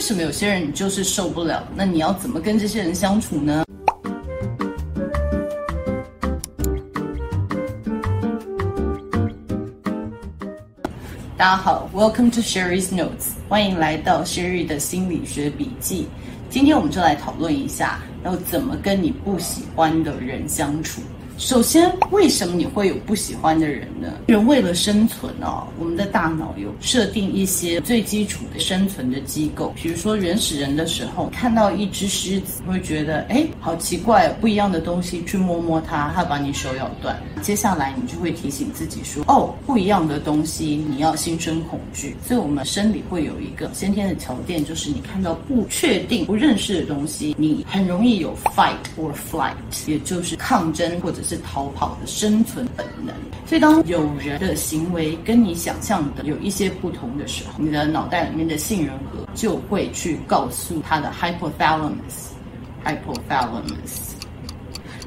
为什么有些人你就是受不了？那你要怎么跟这些人相处呢？大家好，Welcome to Sherry's Notes，欢迎来到 Sherry 的心理学笔记。今天我们就来讨论一下，要怎么跟你不喜欢的人相处。首先，为什么你会有不喜欢的人呢？人为了生存哦，我们的大脑有设定一些最基础的生存的机构。比如说，原始人的时候，看到一只狮子，会觉得哎，好奇怪，不一样的东西，去摸摸它，它把你手咬断。接下来，你就会提醒自己说，哦，不一样的东西，你要心生恐惧。所以，我们生理会有一个先天的条件，就是你看到不确定、不认识的东西，你很容易有 fight or flight，也就是抗争或者是。逃跑的生存本能，所以当有人的行为跟你想象的有一些不同的时候，你的脑袋里面的杏仁核就会去告诉他的 hypothalamus，hypothalamus，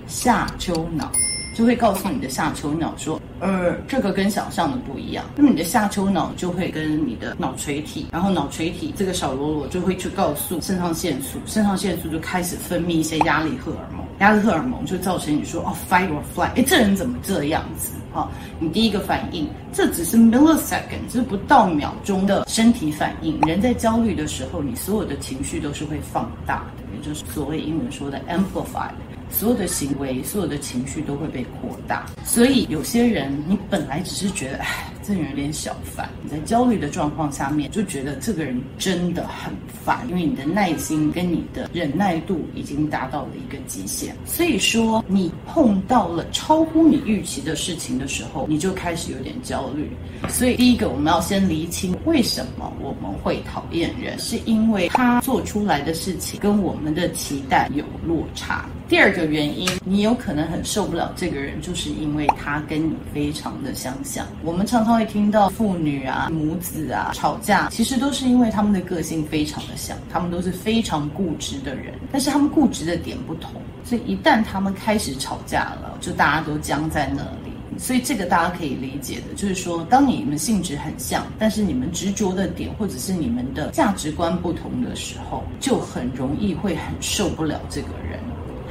下丘脑就会告诉你的下丘脑说。呃，这个跟想象的不一样。那么你的下丘脑就会跟你的脑垂体，然后脑垂体这个小喽啰就会去告诉肾上腺素，肾上腺素就开始分泌一些压力荷尔蒙，压力荷尔蒙就造成你说哦，fight or flight，哎，这人怎么这样子？哈、哦，你第一个反应，这只是 millisecond，这是不到秒钟的身体反应。人在焦虑的时候，你所有的情绪都是会放大的，也就是所谓英文说的 amplified。所有的行为，所有的情绪都会被扩大，所以有些人你本来只是觉得，哎，这人有点小烦。你在焦虑的状况下面，就觉得这个人真的很烦，因为你的耐心跟你的忍耐度已经达到了一个极限。所以说，你碰到了超乎你预期的事情的时候，你就开始有点焦虑。所以第一个，我们要先厘清为什么我们会讨厌人，是因为他做出来的事情跟我们的期待有落差。第二个原因，你有可能很受不了这个人，就是因为他跟你非常的相像。我们常常会听到父女啊、母子啊吵架，其实都是因为他们的个性非常的像，他们都是非常固执的人，但是他们固执的点不同，所以一旦他们开始吵架了，就大家都僵在那里。所以这个大家可以理解的，就是说，当你们性质很像，但是你们执着的点或者是你们的价值观不同的时候，就很容易会很受不了这个人。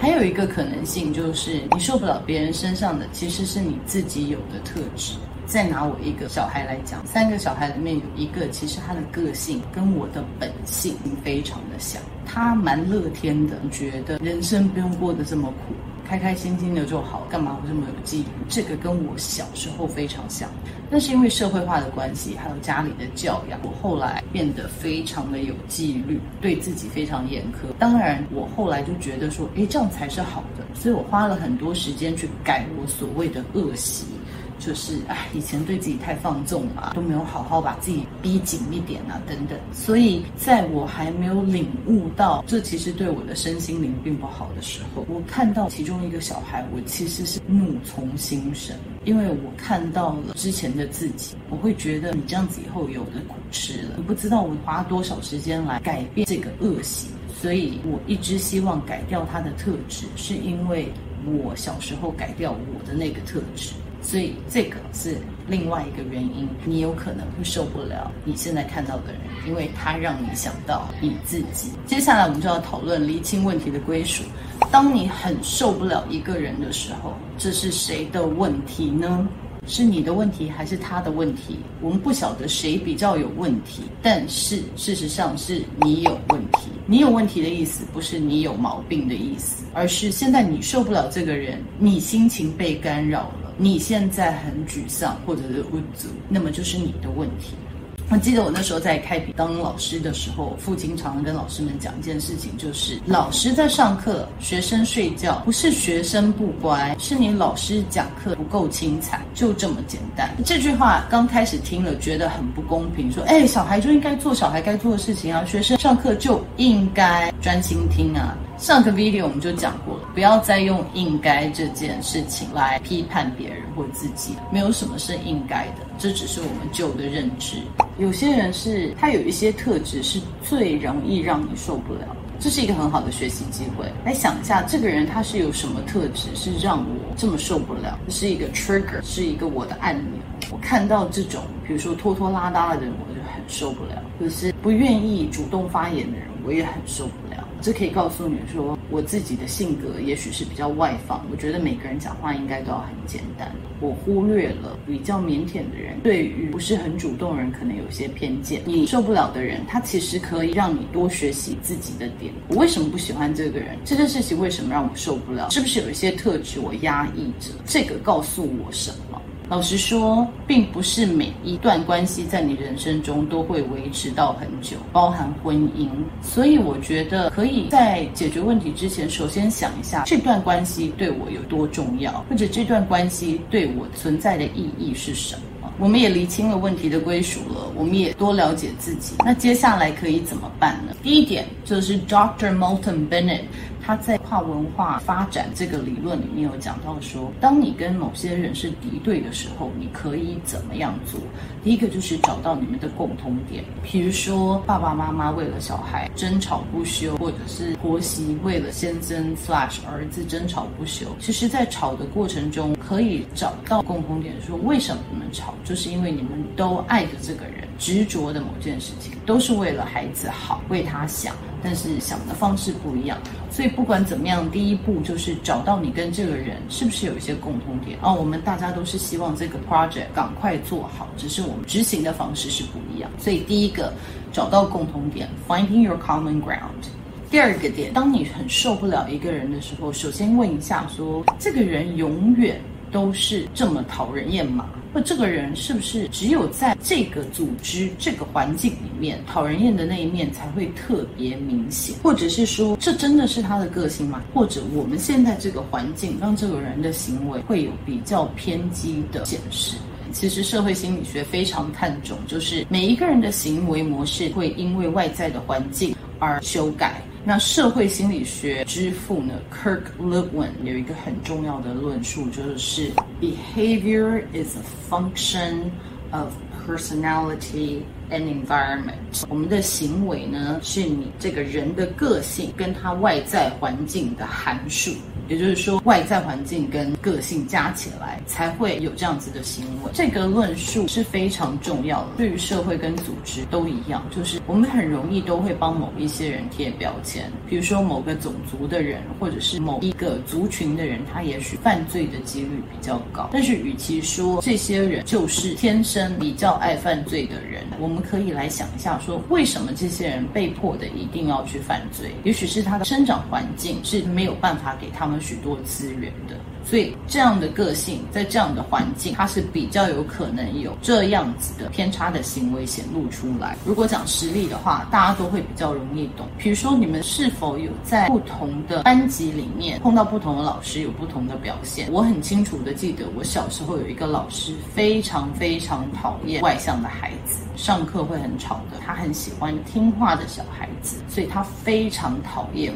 还有一个可能性就是，你受不了别人身上的，其实是你自己有的特质。再拿我一个小孩来讲，三个小孩里面有一个，其实他的个性跟我的本性非常的像。他蛮乐天的，觉得人生不用过得这么苦。开开心心的就好，干嘛会这么有纪律？这个跟我小时候非常像，那是因为社会化的关系，还有家里的教养，我后来变得非常的有纪律，对自己非常严苛。当然，我后来就觉得说，诶，这样才是好的，所以我花了很多时间去改我所谓的恶习。就是哎，以前对自己太放纵了，都没有好好把自己逼紧一点啊，等等。所以在我还没有领悟到这其实对我的身心灵并不好的时候，我看到其中一个小孩，我其实是怒从心生，因为我看到了之前的自己，我会觉得你这样子以后有的苦吃了。你不知道我花多少时间来改变这个恶习，所以我一直希望改掉他的特质，是因为我小时候改掉我的那个特质。所以这个是另外一个原因，你有可能会受不了你现在看到的人，因为他让你想到你自己。接下来我们就要讨论厘清问题的归属。当你很受不了一个人的时候，这是谁的问题呢？是你的问题还是他的问题？我们不晓得谁比较有问题，但是事实上是你有问题。你有问题的意思不是你有毛病的意思，而是现在你受不了这个人，你心情被干扰了。你现在很沮丧，或者是无助，那么就是你的问题。我记得我那时候在开笔当老师的时候，父亲常常跟老师们讲一件事情，就是老师在上课，学生睡觉，不是学生不乖，是你老师讲课不够精彩，就这么简单。这句话刚开始听了觉得很不公平，说，哎，小孩就应该做小孩该做的事情啊，学生上课就应该专心听啊。上个 video 我们就讲过了，不要再用应该这件事情来批判别人或自己，没有什么是应该的。这只是我们旧的认知。有些人是他有一些特质是最容易让你受不了，这是一个很好的学习机会。来想一下，这个人他是有什么特质是让我这么受不了？是一个 trigger，是一个我的按钮。我看到这种，比如说拖拖拉拉的人，我就很受不了；可是不愿意主动发言的人，我也很受不了。这可以告诉你说，我自己的性格也许是比较外放。我觉得每个人讲话应该都要很简单。我忽略了比较腼腆的人，对于不是很主动的人，可能有些偏见。你受不了的人，他其实可以让你多学习自己的点。我为什么不喜欢这个人？这件事情为什么让我受不了？是不是有一些特质我压抑着？这个告诉我什么？老实说，并不是每一段关系在你人生中都会维持到很久，包含婚姻。所以我觉得可以在解决问题之前，首先想一下这段关系对我有多重要，或者这段关系对我存在的意义是什么。我们也厘清了问题的归属了，我们也多了解自己。那接下来可以怎么办呢？第一点就是 Dr. molton Bennett。他在跨文化发展这个理论里面有讲到说，当你跟某些人是敌对的时候，你可以怎么样做？第一个就是找到你们的共通点，比如说爸爸妈妈为了小孩争吵不休，或者是婆媳为了先生 slash 儿子争吵不休。其实，在吵的过程中，可以找到共通点，说为什么你们吵，就是因为你们都爱着这个人，执着的某件事情，都是为了孩子好，为他想。但是想的方式不一样，所以不管怎么样，第一步就是找到你跟这个人是不是有一些共同点啊。我们大家都是希望这个 project 赶快做好，只是我们执行的方式是不一样。所以第一个找到共同点，finding your common ground。第二个点，当你很受不了一个人的时候，首先问一下说，这个人永远都是这么讨人厌吗？或这个人是不是只有在这个组织、这个环境里面，讨人厌的那一面才会特别明显？或者是说，这真的是他的个性吗？或者我们现在这个环境让这个人的行为会有比较偏激的显示？其实社会心理学非常看重，就是每一个人的行为模式会因为外在的环境而修改。那社会心理学之父呢，Kirk Lewin 有一个很重要的论述，就是 behavior is a function of personality and environment。我们的行为呢，是你这个人的个性跟他外在环境的函数。也就是说，外在环境跟个性加起来才会有这样子的行为。这个论述是非常重要的，对于社会跟组织都一样。就是我们很容易都会帮某一些人贴标签，比如说某个种族的人，或者是某一个族群的人，他也许犯罪的几率比较高。但是，与其说这些人就是天生比较爱犯罪的人，我们可以来想一下，说为什么这些人被迫的一定要去犯罪？也许是他的生长环境是没有办法给他们。许多资源的。所以这样的个性，在这样的环境，它是比较有可能有这样子的偏差的行为显露出来。如果讲实例的话，大家都会比较容易懂。比如说，你们是否有在不同的班级里面碰到不同的老师，有不同的表现？我很清楚的记得，我小时候有一个老师，非常非常讨厌外向的孩子，上课会很吵的。他很喜欢听话的小孩子，所以他非常讨厌。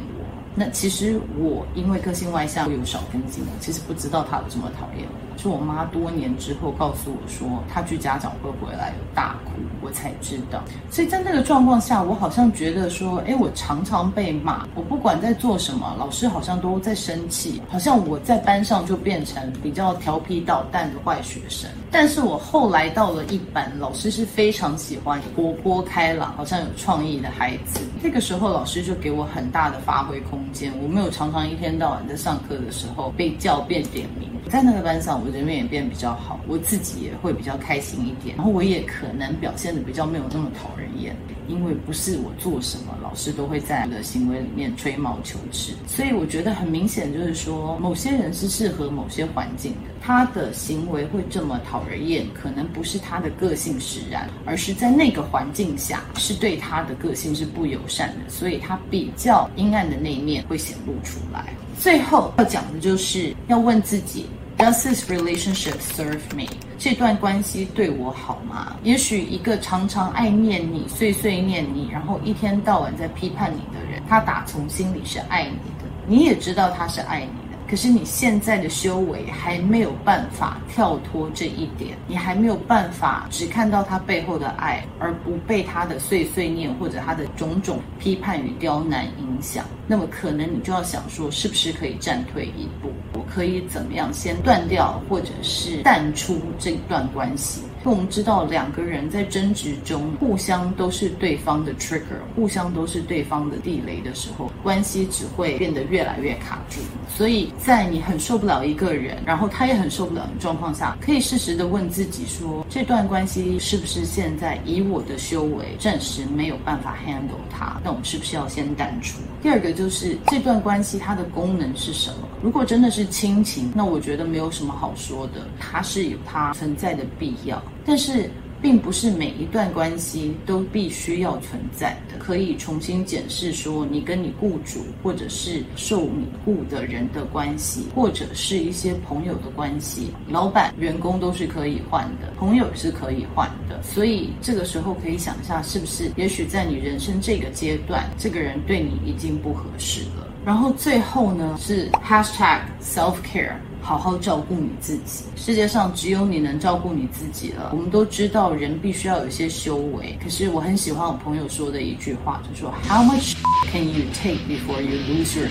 那其实我因为个性外向，有少根筋，我其实不知道他有这么讨厌我。是我妈多年之后告诉我说，她去家长会回来有大哭，我才知道。所以在那个状况下，我好像觉得说，哎，我常常被骂，我不管在做什么，老师好像都在生气，好像我在班上就变成比较调皮捣蛋的坏学生。但是我后来到了一班，老师是非常喜欢活泼开朗、好像有创意的孩子。那个时候，老师就给我很大的发挥空间，我没有常常一天到晚在上课的时候被叫变点名。在那个班上，我人缘也变比较好，我自己也会比较开心一点，然后我也可能表现的比较没有那么讨人厌，因为不是我做什么，老师都会在我的行为里面吹毛求疵，所以我觉得很明显就是说，某些人是适合某些环境的，他的行为会这么讨人厌，可能不是他的个性使然，而是在那个环境下是对他的个性是不友善的，所以他比较阴暗的那一面会显露出来。最后要讲的就是要问自己：Does this relationship serve me？这段关系对我好吗？也许一个常常爱念你、碎碎念你，然后一天到晚在批判你的人，他打从心里是爱你的，你也知道他是爱你的，可是你现在的修为还没有办法跳脱这一点，你还没有办法只看到他背后的爱，而不被他的碎碎念或者他的种种批判与刁难影响。那么可能你就要想说，是不是可以暂退一步？可以怎么样先断掉，或者是淡出这段关系？因为我们知道，两个人在争执中，互相都是对方的 trigger，互相都是对方的地雷的时候，关系只会变得越来越卡住。所以在你很受不了一个人，然后他也很受不了的状况下，可以适时的问自己说：这段关系是不是现在以我的修为，暂时没有办法 handle 它？那我们是不是要先淡出？第二个就是这段关系它的功能是什么？如果真的是亲情，那我觉得没有什么好说的，它是有它存在的必要。但是，并不是每一段关系都必须要存在的，可以重新检视说，你跟你雇主，或者是受你雇的人的关系，或者是一些朋友的关系，老板、员工都是可以换的，朋友是可以换的。所以这个时候可以想一下，是不是也许在你人生这个阶段，这个人对你已经不合适了。然后最后呢，是 hashtag self care。好好照顾你自己，世界上只有你能照顾你自己了。我们都知道人必须要有一些修为，可是我很喜欢我朋友说的一句话，就说 How much can you take before you lose your？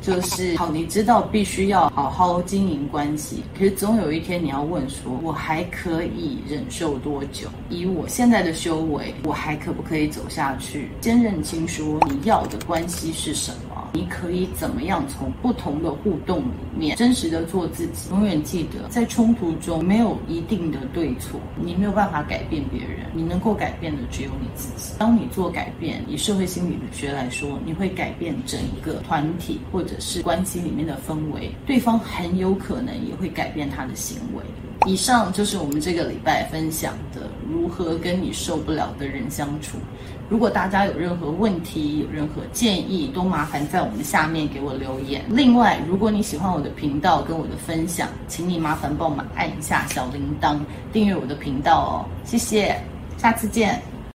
就是好，你知道必须要好好经营关系，可是总有一天你要问说，我还可以忍受多久？以我现在的修为，我还可不可以走下去？先认清说你要的关系是什么。你可以怎么样从不同的互动里面真实的做自己？永远记得，在冲突中没有一定的对错，你没有办法改变别人，你能够改变的只有你自己。当你做改变，以社会心理学来说，你会改变整个团体或者是关系里面的氛围，对方很有可能也会改变他的行为。以上就是我们这个礼拜分享的如何跟你受不了的人相处。如果大家有任何问题、有任何建议，都麻烦在我们下面给我留言。另外，如果你喜欢我的频道跟我的分享，请你麻烦帮我们按一下小铃铛，订阅我的频道哦。谢谢，下次见。